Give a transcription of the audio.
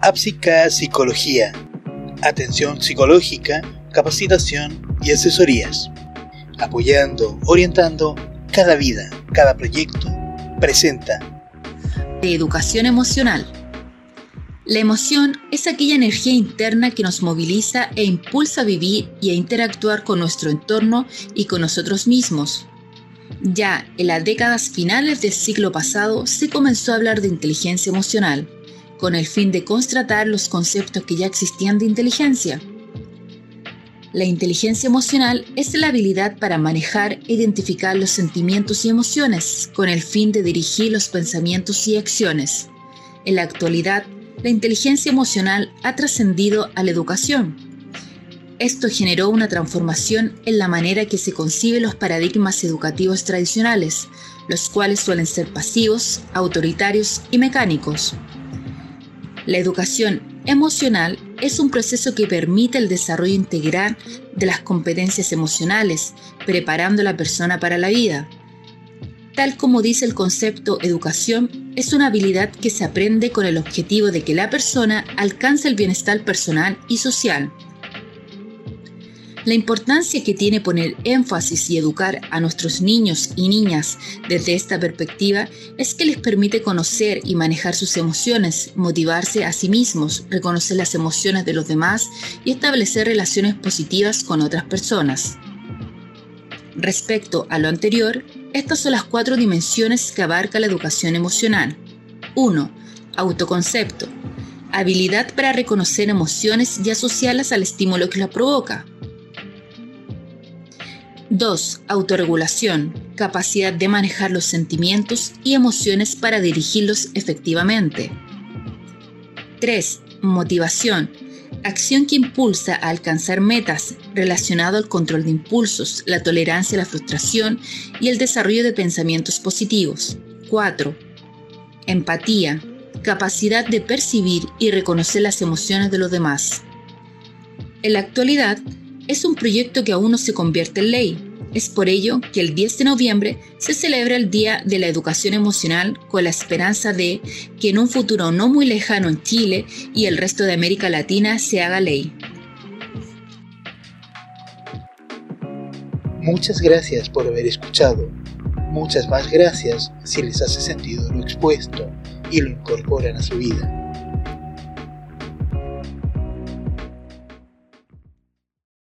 Apsica Psicología. Atención psicológica, capacitación y asesorías. Apoyando, orientando cada vida, cada proyecto. Presenta. De educación emocional. La emoción es aquella energía interna que nos moviliza e impulsa a vivir y a interactuar con nuestro entorno y con nosotros mismos. Ya en las décadas finales del siglo pasado se comenzó a hablar de inteligencia emocional, con el fin de constatar los conceptos que ya existían de inteligencia. La inteligencia emocional es la habilidad para manejar e identificar los sentimientos y emociones con el fin de dirigir los pensamientos y acciones. En la actualidad, la inteligencia emocional ha trascendido a la educación. Esto generó una transformación en la manera que se conciben los paradigmas educativos tradicionales, los cuales suelen ser pasivos, autoritarios y mecánicos. La educación emocional es un proceso que permite el desarrollo integral de las competencias emocionales, preparando a la persona para la vida. Tal como dice el concepto educación, es una habilidad que se aprende con el objetivo de que la persona alcance el bienestar personal y social. La importancia que tiene poner énfasis y educar a nuestros niños y niñas desde esta perspectiva es que les permite conocer y manejar sus emociones, motivarse a sí mismos, reconocer las emociones de los demás y establecer relaciones positivas con otras personas. Respecto a lo anterior, estas son las cuatro dimensiones que abarca la educación emocional. 1. Autoconcepto. Habilidad para reconocer emociones y asociarlas al estímulo que las provoca. 2. Autorregulación. Capacidad de manejar los sentimientos y emociones para dirigirlos efectivamente. 3. Motivación. Acción que impulsa a alcanzar metas relacionado al control de impulsos, la tolerancia a la frustración y el desarrollo de pensamientos positivos. 4. Empatía. Capacidad de percibir y reconocer las emociones de los demás. En la actualidad, es un proyecto que aún no se convierte en ley. Es por ello que el 10 de noviembre se celebra el Día de la Educación Emocional con la esperanza de que en un futuro no muy lejano en Chile y el resto de América Latina se haga ley. Muchas gracias por haber escuchado. Muchas más gracias si les hace sentido lo expuesto y lo incorporan a su vida.